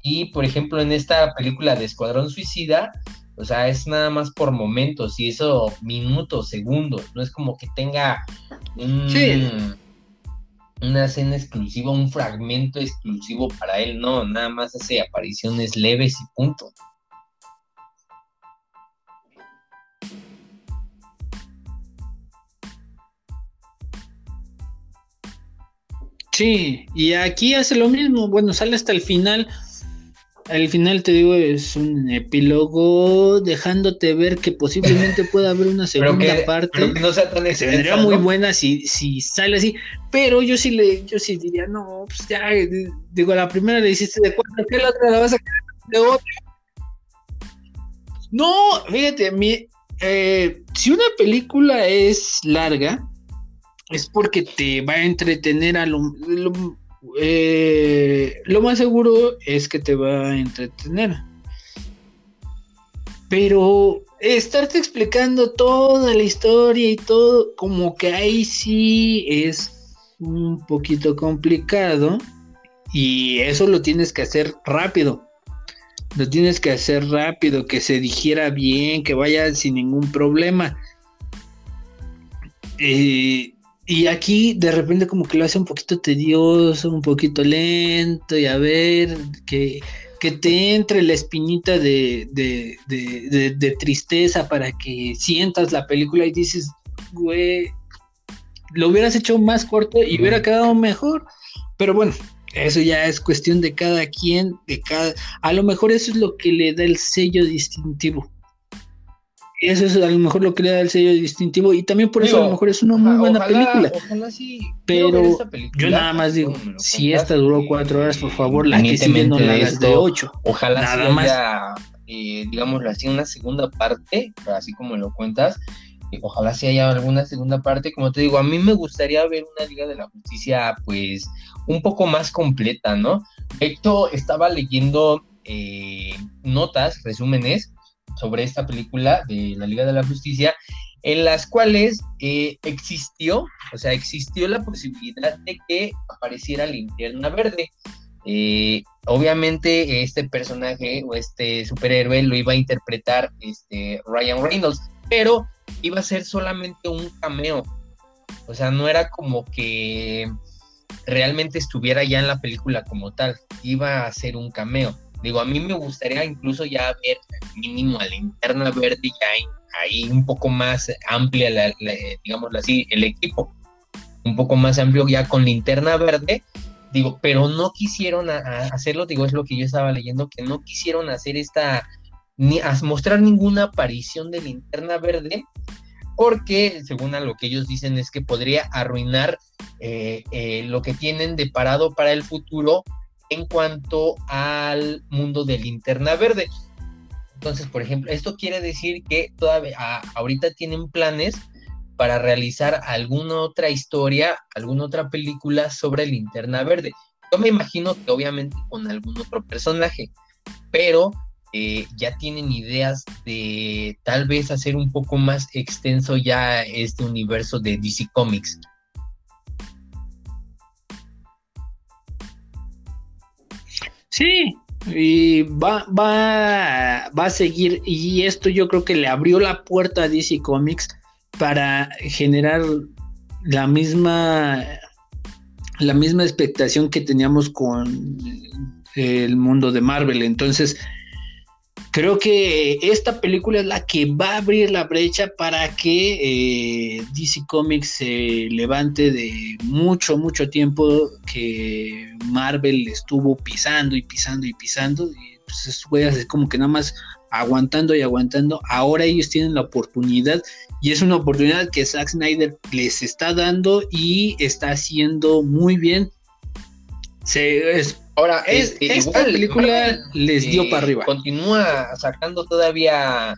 Y, por ejemplo, en esta película de Escuadrón Suicida, o sea, es nada más por momentos y eso minutos, segundos. No es como que tenga un. Sí una escena exclusiva, un fragmento exclusivo para él, no, nada más hace apariciones leves y punto. Sí, y aquí hace lo mismo, bueno, sale hasta el final, al final te digo, es un epílogo dejándote ver que posiblemente <laughs> pueda haber una segunda parte. Pero que no sea tan Se vendría muy buena si, si sale así. Pero yo sí le, yo sí diría, no, pues ya, digo, la primera le hiciste de cuatro, ¿qué la otra la vas a quedar de otra? No, fíjate, mi, eh, si una película es larga, es porque te va a entretener a lo eh, lo más seguro es que te va a entretener. Pero estarte explicando toda la historia y todo, como que ahí sí es un poquito complicado. Y eso lo tienes que hacer rápido. Lo tienes que hacer rápido, que se digiera bien, que vaya sin ningún problema. Eh, y aquí de repente como que lo hace un poquito tedioso, un poquito lento, y a ver, que, que te entre la espinita de, de, de, de, tristeza para que sientas la película y dices, güey, lo hubieras hecho más corto y hubiera quedado mejor. Pero bueno, eso ya es cuestión de cada quien, de cada... A lo mejor eso es lo que le da el sello distintivo eso es a lo mejor lo que le da el sello distintivo y también por eso a lo mejor es una muy buena película. Pero yo nada más digo, si esta duró cuatro horas, por favor, la que sigue no la hagas de ocho. Ojalá nada más. Haya, eh, digámoslo así, una segunda parte, así como lo cuentas, ojalá si haya alguna segunda parte. Como te digo, a mí me gustaría ver una Liga de la Justicia, pues, un poco más completa, ¿no? Hecho, estaba leyendo eh, notas, resúmenes sobre esta película de la Liga de la Justicia, en las cuales eh, existió, o sea, existió la posibilidad de que apareciera Linterna Verde. Eh, obviamente este personaje o este superhéroe lo iba a interpretar este Ryan Reynolds, pero iba a ser solamente un cameo. O sea, no era como que realmente estuviera ya en la película como tal, iba a ser un cameo. Digo, a mí me gustaría incluso ya ver mínimo a Linterna Verde ya ahí un poco más amplia, la, digamos así, el equipo, un poco más amplio ya con Linterna Verde, digo, pero no quisieron hacerlo, digo, es lo que yo estaba leyendo, que no quisieron hacer esta, ni mostrar ninguna aparición de Linterna Verde, porque según a lo que ellos dicen es que podría arruinar eh, eh, lo que tienen de parado para el futuro en cuanto al mundo de Linterna Verde. Entonces, por ejemplo, esto quiere decir que todavía ahorita tienen planes para realizar alguna otra historia, alguna otra película sobre Linterna Verde. Yo me imagino que obviamente con algún otro personaje, pero eh, ya tienen ideas de tal vez hacer un poco más extenso ya este universo de DC Comics. Sí, y va, va, va a seguir, y esto yo creo que le abrió la puerta a DC Comics para generar la misma la misma expectación que teníamos con el mundo de Marvel. Entonces, creo que esta película es la que va a abrir la brecha para que eh, DC Comics se levante de mucho, mucho tiempo que Marvel estuvo pisando y pisando y pisando. Y pues así como que nada más aguantando y aguantando. Ahora ellos tienen la oportunidad y es una oportunidad que Zack Snyder les está dando y está haciendo muy bien. Se, Ahora, es, este, esta película les dio eh, para arriba. Continúa sacando todavía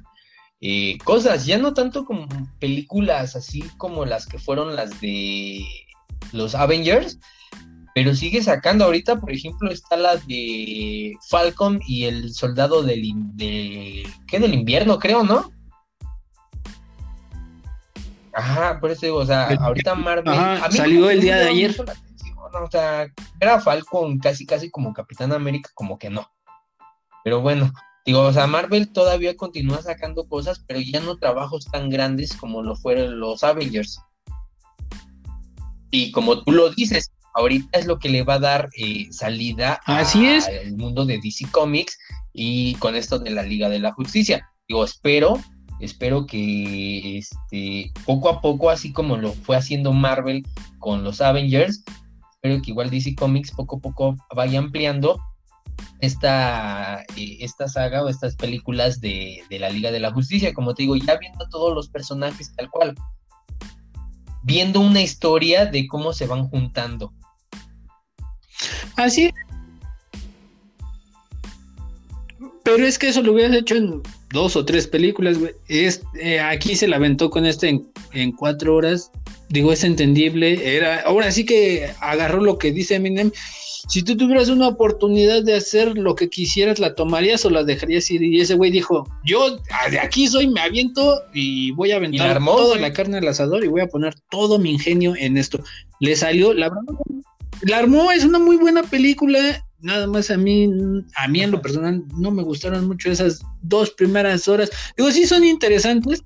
eh, cosas, ya no tanto como películas así como las que fueron las de los Avengers, pero sigue sacando. Ahorita, por ejemplo, está la de Falcon y el soldado del, de, ¿qué? del invierno, creo, ¿no? Ajá, por eso digo, o sea, ahorita Marvel. salió el día de ayer. O sea, era Falcon casi, casi como Capitán América, como que no. Pero bueno, digo, o sea, Marvel todavía continúa sacando cosas, pero ya no trabajos tan grandes como lo fueron los Avengers. Y como tú lo dices, ahorita es lo que le va a dar eh, salida Así al mundo de DC Comics y con esto de la Liga de la Justicia. Digo, espero, espero que este, poco a poco, así como lo fue haciendo Marvel con los Avengers, espero que igual DC Comics poco a poco vaya ampliando esta, eh, esta saga o estas películas de, de la Liga de la Justicia. Como te digo, ya viendo todos los personajes tal cual viendo una historia de cómo se van juntando. Así. Pero es que eso lo hubieras hecho en dos o tres películas, güey. Eh, aquí se la aventó con este en, cuatro horas. Digo, es entendible. Era, ahora sí que agarró lo que dice Eminem. Si tú tuvieras una oportunidad de hacer lo que quisieras, ¿la tomarías o la dejarías ir? Y ese güey dijo, yo de aquí soy, me aviento y voy a aventar toda la carne al asador y voy a poner todo mi ingenio en esto. Le salió, la verdad, la armó, es una muy buena película. Nada más a mí, a mí en lo personal, no me gustaron mucho esas dos primeras horas. Digo, sí son interesantes,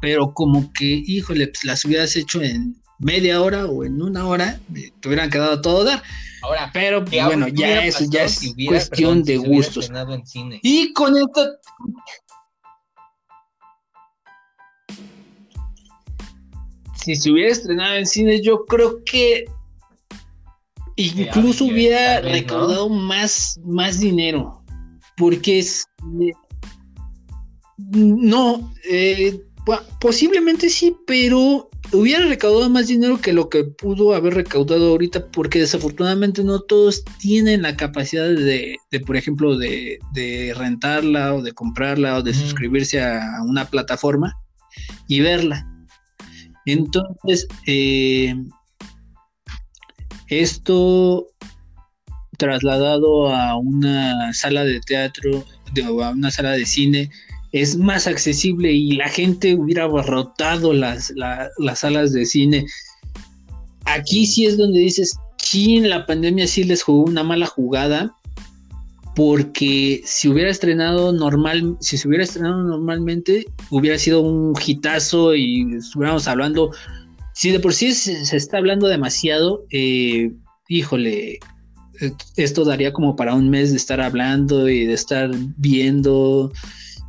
pero como que, híjole, pues las hubieras hecho en media hora o en una hora, te hubieran quedado todo dar. Ahora, pero bueno, ya eso ya es cuestión de gustos. Y con esto. Si se hubiera estrenado en cine, yo creo que Incluso hubiera recaudado más, más dinero. Porque es. no, eh, posiblemente sí, pero hubiera recaudado más dinero que lo que pudo haber recaudado ahorita, porque desafortunadamente no todos tienen la capacidad de, por ejemplo, de, rentarla o de comprarla o de suscribirse a una plataforma. y verla. Entonces, eh, esto trasladado a una sala de teatro, o a una sala de cine, es más accesible y la gente hubiera abarrotado las, las salas de cine. Aquí sí es donde dices, en la pandemia sí les jugó una mala jugada, porque si hubiera estrenado normal, si se hubiera estrenado normalmente, hubiera sido un hitazo y estuviéramos hablando, si de por sí se, está hablando demasiado, eh, híjole, esto daría como para un mes de estar hablando y de estar viendo.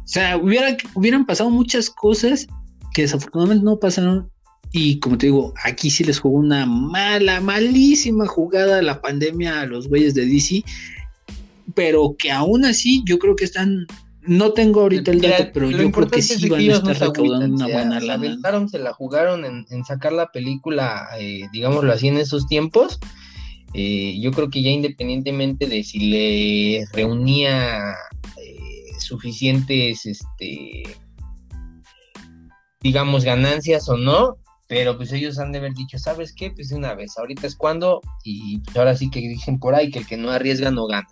O sea, hubiera, hubieran pasado muchas cosas que desafortunadamente no pasaron. Y como te digo, aquí sí les jugó una mala, malísima jugada la pandemia a los güeyes de DC pero que aún así yo creo que están no tengo ahorita el dato, pero yo creo que sí van a estar recaudando una buena lana. Se la jugaron en, sacar la película, eh, digámoslo así, en esos tiempos. Eh, yo creo que ya independientemente de si le reunía suficientes, este, digamos, ganancias o no, pero pues ellos han de haber dicho, ¿sabes qué? Pues una vez, ahorita es cuando, y pues ahora sí que dicen por ahí que el que no arriesga no gana.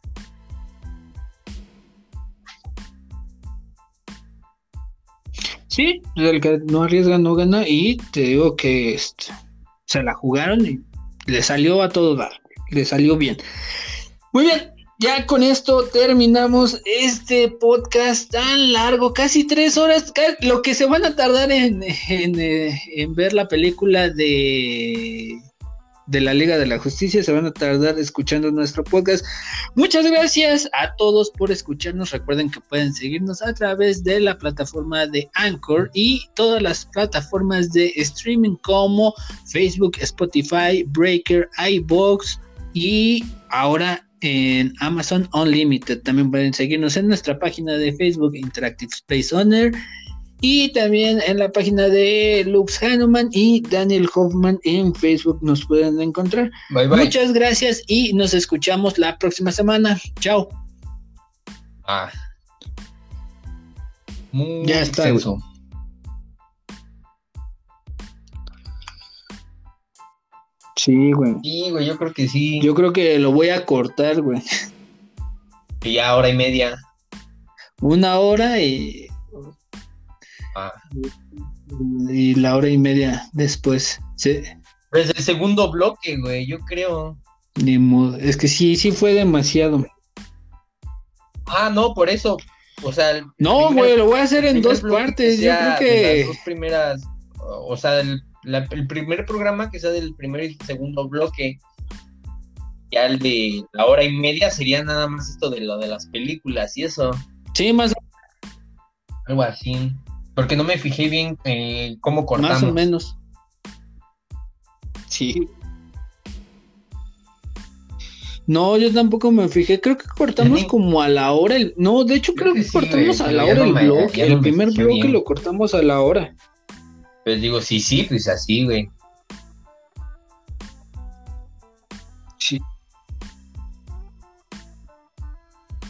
Sí, el que no arriesga no gana y te digo que este, se la jugaron y le salió a todo dar, le salió bien. Muy bien, ya con esto terminamos este podcast tan largo, casi tres horas, lo que se van a tardar eh, en ver la película de de la Liga de la Justicia se van a tardar escuchando nuestro podcast. Muchas gracias a todos por escucharnos. Recuerden que pueden seguirnos a través de la plataforma de Anchor y todas las plataformas de streaming como Facebook, Spotify, Breaker, iBox y ahora en Amazon Unlimited. También pueden seguirnos en nuestra página de Facebook Interactive Space Owner y también en la página de Lux Hanuman y Daniel Hoffman en Facebook nos pueden encontrar. Muchas gracias y nos escuchamos la próxima semana. Chao. Ah. ya está. Sí, güey. Sí, güey, yo creo que sí. Yo creo que lo voy a cortar, güey. Y ya hora y media. Una hora y y la hora y media después. Sí. Pues el segundo bloque, güey, yo creo. Ni modo. Es que sí, sí fue demasiado. Ah, no, por eso. O sea, no, güey, lo voy a hacer en dos partes. Yo creo que. Las dos primeras. O sea, el, el primer programa que sea del primer y segundo bloque. Ya el de la hora y media sería nada más esto de lo de las películas y eso. Sí, más. Algo así. Porque no me fijé bien eh, cómo cortamos. Más o menos. Sí. No, yo tampoco me fijé. Creo que cortamos como a la hora. El... No, de hecho, creo, que, cortamos a la hora el bloque. El primer bloque lo cortamos a la hora. Pues digo, sí, sí, pues así, güey. Sí.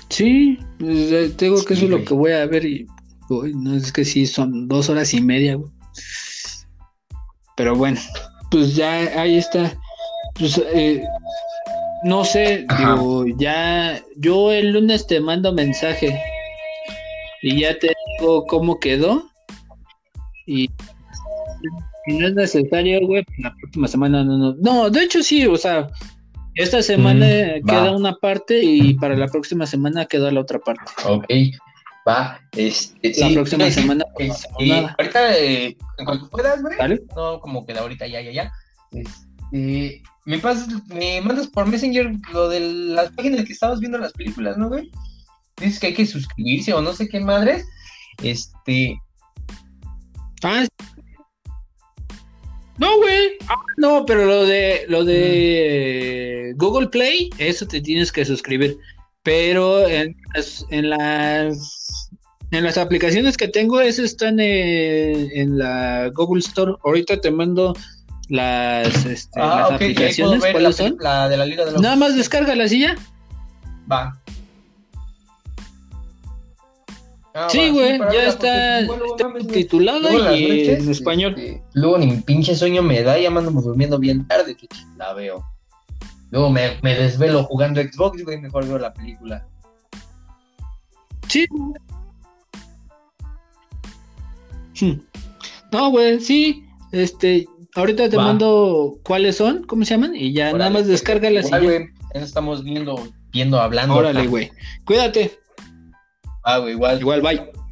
Sí, pues, tengo eh, que eso es lo que voy a ver y no es que sí, son dos horas y media, Pero bueno, pues ya ahí está. Pues, eh, no sé, digo, ya yo el lunes te mando mensaje y ya te digo cómo quedó. Y no es necesario, güey, pues la próxima semana no, no. No, de hecho sí, o sea, esta semana mm, queda una parte y para la próxima semana queda la otra parte. Ok, Va, este, la próxima semana. y ahorita, eh, en cuanto puedas, güey. No, como que de ahorita ya, ya, ya. Este, me, pasas, me mandas por Messenger lo de las páginas que estabas viendo las películas, ¿no, güey? Dices que hay que suscribirse o no sé qué madres. Este. Ah, no, güey. Ah, no, pero lo de lo de Google Play, eso te tienes que suscribir. Pero en en las en las aplicaciones que tengo, esas están en, la Google Store. Ahorita te mando las, este, ah, aplicaciones. ¿Cuáles son? La de la Liga de los... Nada más descarga la silla. Va. Ah, sí, güey, ya está, bueno, está mames, güey. titulada Luego y noches, en español. este, luego ni pinche sueño me da, ya me ando durmiendo bien tarde, que la veo. Luego me, me desvelo jugando Xbox, güey, mejor veo la película. Sí. Hmm. No, güey, sí. Este, ahorita te Va. mando cuáles son, ¿cómo se llaman? Y ya nada más descárgalas y Igual, güey, ya nos estamos viendo, viendo, hablando. Órale, güey. Cuídate. Ah, güey, igual. Igual, bye.